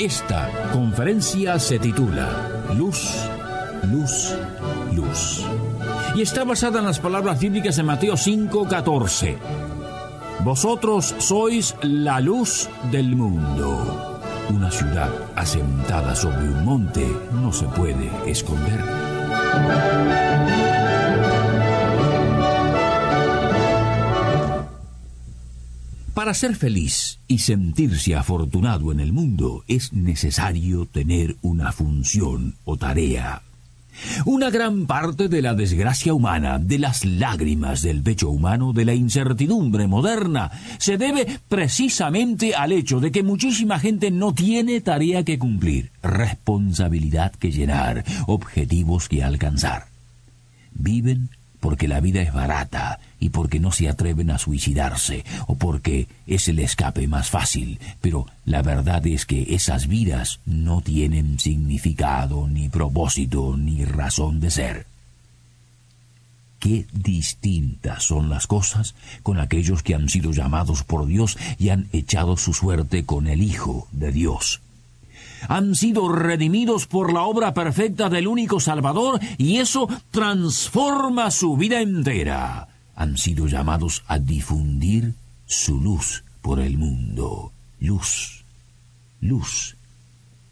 Esta conferencia se titula Luz, Luz, Luz. Y está basada en las palabras bíblicas de Mateo 5:14. Vosotros sois la luz del mundo. Una ciudad asentada sobre un monte no se puede esconder. Para ser feliz y sentirse afortunado en el mundo es necesario tener una función o tarea. Una gran parte de la desgracia humana, de las lágrimas del pecho humano, de la incertidumbre moderna, se debe precisamente al hecho de que muchísima gente no tiene tarea que cumplir, responsabilidad que llenar, objetivos que alcanzar. Viven porque la vida es barata y porque no se atreven a suicidarse o porque es el escape más fácil, pero la verdad es que esas vidas no tienen significado, ni propósito, ni razón de ser. Qué distintas son las cosas con aquellos que han sido llamados por Dios y han echado su suerte con el Hijo de Dios han sido redimidos por la obra perfecta del único Salvador y eso transforma su vida entera. Han sido llamados a difundir su luz por el mundo. Luz, luz,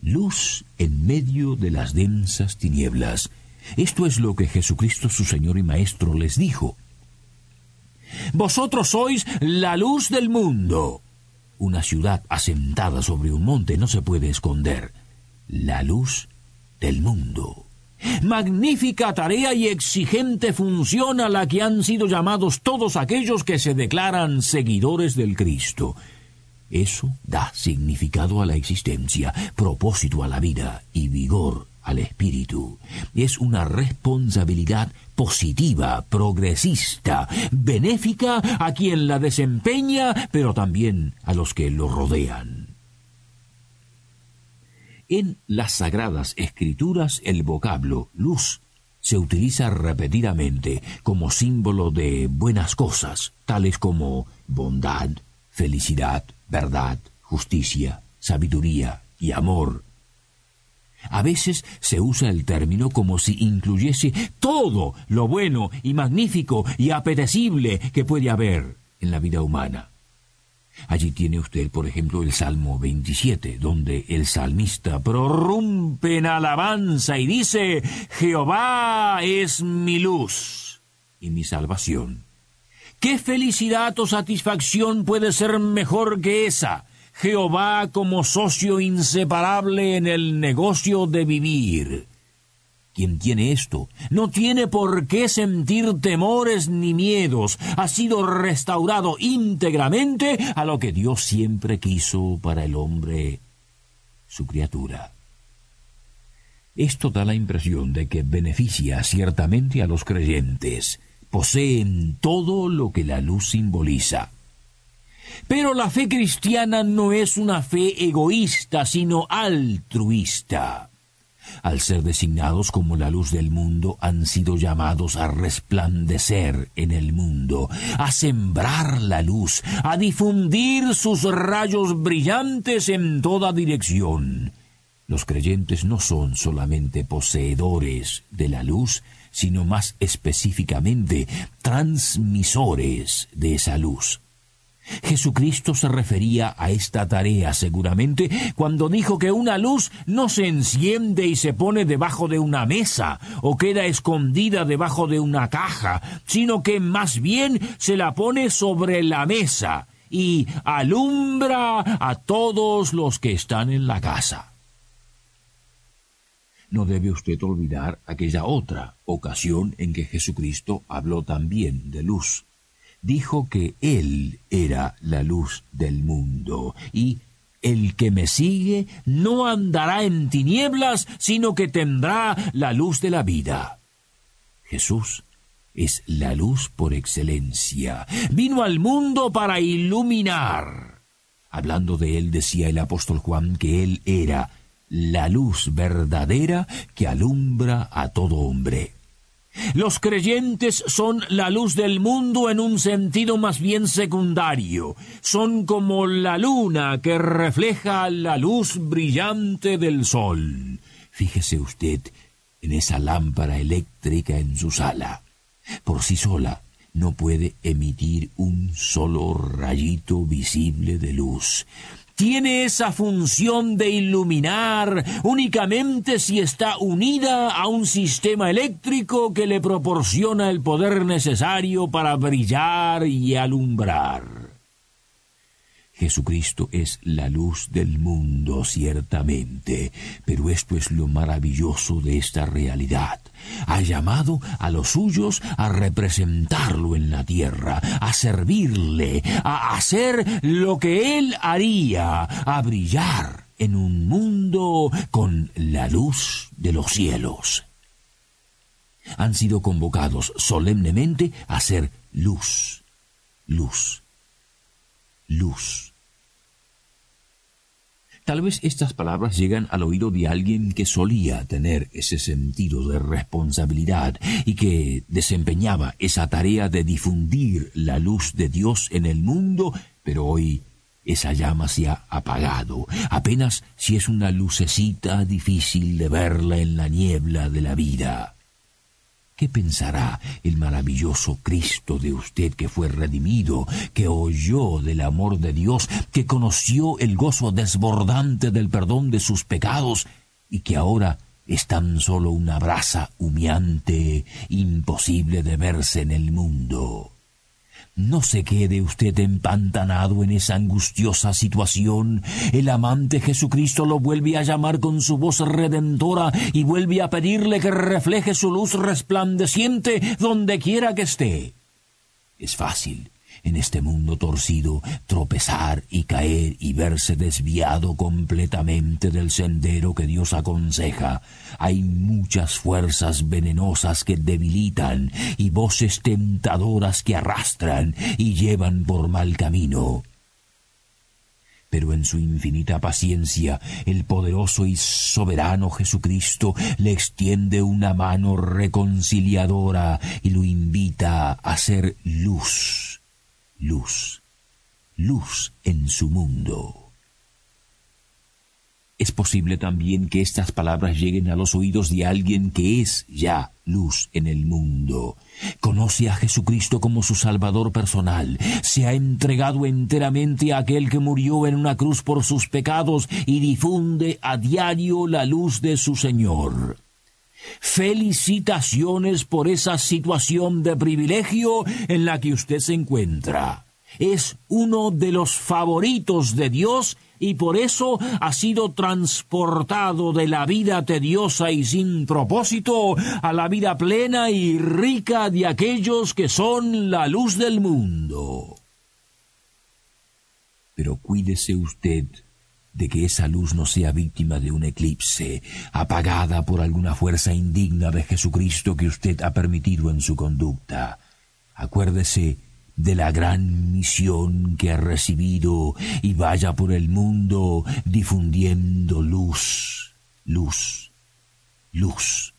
luz en medio de las densas tinieblas. Esto es lo que Jesucristo su Señor y Maestro les dijo. Vosotros sois la luz del mundo. Una ciudad asentada sobre un monte no se puede esconder. La luz del mundo. Magnífica tarea y exigente función a la que han sido llamados todos aquellos que se declaran seguidores del Cristo. Eso da significado a la existencia, propósito a la vida y vigor al espíritu. Es una responsabilidad positiva, progresista, benéfica a quien la desempeña, pero también a los que lo rodean. En las sagradas escrituras el vocablo luz se utiliza repetidamente como símbolo de buenas cosas, tales como bondad, felicidad, verdad, justicia, sabiduría y amor, a veces se usa el término como si incluyese todo lo bueno y magnífico y apetecible que puede haber en la vida humana. Allí tiene usted, por ejemplo, el Salmo 27, donde el salmista prorrumpe en alabanza y dice, Jehová es mi luz y mi salvación. ¿Qué felicidad o satisfacción puede ser mejor que esa? Jehová como socio inseparable en el negocio de vivir. Quien tiene esto no tiene por qué sentir temores ni miedos, ha sido restaurado íntegramente a lo que Dios siempre quiso para el hombre, su criatura. Esto da la impresión de que beneficia ciertamente a los creyentes, poseen todo lo que la luz simboliza. Pero la fe cristiana no es una fe egoísta, sino altruista. Al ser designados como la luz del mundo, han sido llamados a resplandecer en el mundo, a sembrar la luz, a difundir sus rayos brillantes en toda dirección. Los creyentes no son solamente poseedores de la luz, sino más específicamente transmisores de esa luz. Jesucristo se refería a esta tarea seguramente cuando dijo que una luz no se enciende y se pone debajo de una mesa o queda escondida debajo de una caja, sino que más bien se la pone sobre la mesa y alumbra a todos los que están en la casa. No debe usted olvidar aquella otra ocasión en que Jesucristo habló también de luz dijo que Él era la luz del mundo y El que me sigue no andará en tinieblas, sino que tendrá la luz de la vida. Jesús es la luz por excelencia. Vino al mundo para iluminar. Hablando de él decía el apóstol Juan que él era la luz verdadera que alumbra a todo hombre. Los creyentes son la luz del mundo en un sentido más bien secundario. Son como la luna que refleja la luz brillante del sol. Fíjese usted en esa lámpara eléctrica en su sala. Por sí sola no puede emitir un solo rayito visible de luz tiene esa función de iluminar únicamente si está unida a un sistema eléctrico que le proporciona el poder necesario para brillar y alumbrar. Jesucristo es la luz del mundo, ciertamente, pero esto es lo maravilloso de esta realidad. Ha llamado a los suyos a representarlo en la tierra, a servirle, a hacer lo que él haría, a brillar en un mundo con la luz de los cielos. Han sido convocados solemnemente a ser luz, luz, luz. Tal vez estas palabras llegan al oído de alguien que solía tener ese sentido de responsabilidad y que desempeñaba esa tarea de difundir la luz de Dios en el mundo, pero hoy esa llama se ha apagado, apenas si es una lucecita difícil de verla en la niebla de la vida. ¿Qué pensará el maravilloso Cristo de usted que fue redimido, que oyó del amor de Dios, que conoció el gozo desbordante del perdón de sus pecados y que ahora es tan solo una brasa humeante, imposible de verse en el mundo? No se quede usted empantanado en esa angustiosa situación. El amante Jesucristo lo vuelve a llamar con su voz redentora y vuelve a pedirle que refleje su luz resplandeciente donde quiera que esté. Es fácil en este mundo torcido, tropezar y caer y verse desviado completamente del sendero que Dios aconseja. Hay muchas fuerzas venenosas que debilitan y voces tentadoras que arrastran y llevan por mal camino pero en su infinita paciencia el poderoso y soberano Jesucristo le extiende una mano reconciliadora y lo invita a ser luz luz, luz en su mundo. Es posible también que estas palabras lleguen a los oídos de alguien que es ya luz en el mundo. Conoce a Jesucristo como su Salvador personal, se ha entregado enteramente a aquel que murió en una cruz por sus pecados y difunde a diario la luz de su Señor. Felicitaciones por esa situación de privilegio en la que usted se encuentra. Es uno de los favoritos de Dios y por eso ha sido transportado de la vida tediosa y sin propósito a la vida plena y rica de aquellos que son la luz del mundo. Pero cuídese usted de que esa luz no sea víctima de un eclipse, apagada por alguna fuerza indigna de Jesucristo que usted ha permitido en su conducta. Acuérdese de la gran misión que ha recibido y vaya por el mundo difundiendo luz, luz, luz.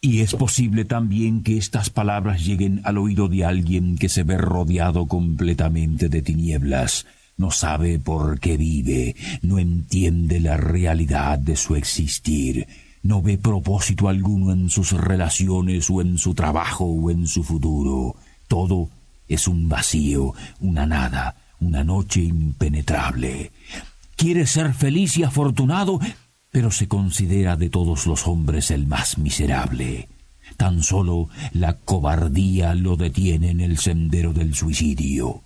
Y es posible también que estas palabras lleguen al oído de alguien que se ve rodeado completamente de tinieblas, no sabe por qué vive, no entiende la realidad de su existir, no ve propósito alguno en sus relaciones o en su trabajo o en su futuro. Todo es un vacío, una nada, una noche impenetrable. Quiere ser feliz y afortunado, pero se considera de todos los hombres el más miserable. Tan solo la cobardía lo detiene en el sendero del suicidio.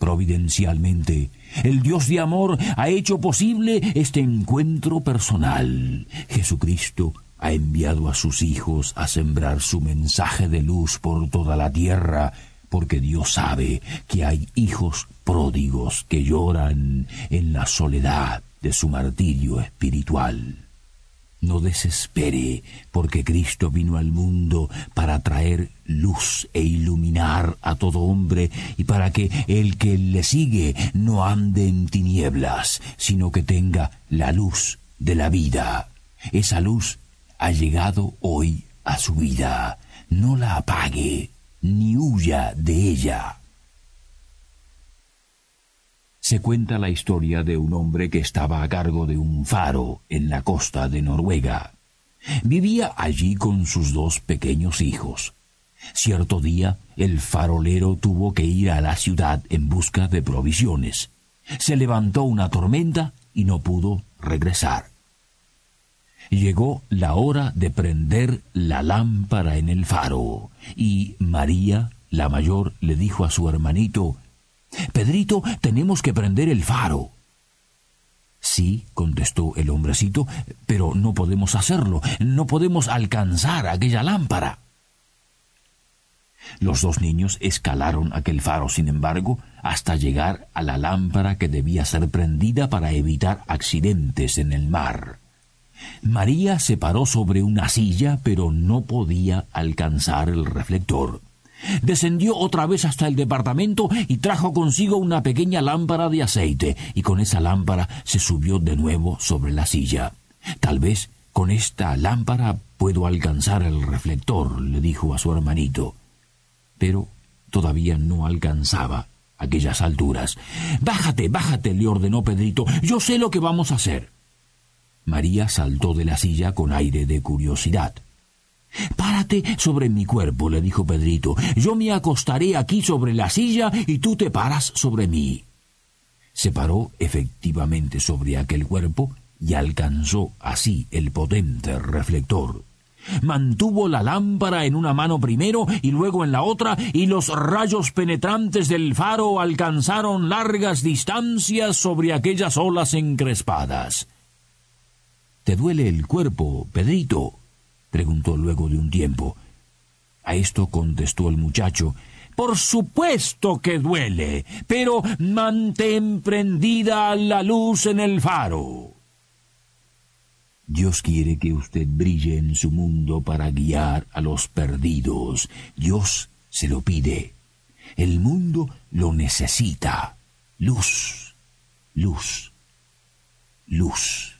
Providencialmente, el Dios de amor ha hecho posible este encuentro personal. Jesucristo ha enviado a sus hijos a sembrar su mensaje de luz por toda la tierra porque Dios sabe que hay hijos pródigos que lloran en la soledad de su martirio espiritual. No desespere, porque Cristo vino al mundo para traer luz e iluminar a todo hombre y para que el que le sigue no ande en tinieblas, sino que tenga la luz de la vida. Esa luz ha llegado hoy a su vida. No la apague ni huya de ella. Se cuenta la historia de un hombre que estaba a cargo de un faro en la costa de Noruega. Vivía allí con sus dos pequeños hijos. Cierto día el farolero tuvo que ir a la ciudad en busca de provisiones. Se levantó una tormenta y no pudo regresar. Llegó la hora de prender la lámpara en el faro, y María, la mayor, le dijo a su hermanito Pedrito, tenemos que prender el faro. Sí, contestó el hombrecito, pero no podemos hacerlo, no podemos alcanzar aquella lámpara. Los dos niños escalaron aquel faro, sin embargo, hasta llegar a la lámpara que debía ser prendida para evitar accidentes en el mar. María se paró sobre una silla, pero no podía alcanzar el reflector. Descendió otra vez hasta el departamento y trajo consigo una pequeña lámpara de aceite, y con esa lámpara se subió de nuevo sobre la silla. Tal vez con esta lámpara puedo alcanzar el reflector, le dijo a su hermanito. Pero todavía no alcanzaba aquellas alturas. Bájate, bájate, le ordenó Pedrito. Yo sé lo que vamos a hacer. María saltó de la silla con aire de curiosidad. Párate sobre mi cuerpo, le dijo Pedrito. Yo me acostaré aquí sobre la silla y tú te paras sobre mí. Se paró efectivamente sobre aquel cuerpo y alcanzó así el potente reflector. Mantuvo la lámpara en una mano primero y luego en la otra, y los rayos penetrantes del faro alcanzaron largas distancias sobre aquellas olas encrespadas. ¿Te duele el cuerpo, Pedrito? Preguntó luego de un tiempo. A esto contestó el muchacho Por supuesto que duele, pero mantén prendida la luz en el faro. Dios quiere que usted brille en su mundo para guiar a los perdidos. Dios se lo pide. El mundo lo necesita. Luz, luz, luz.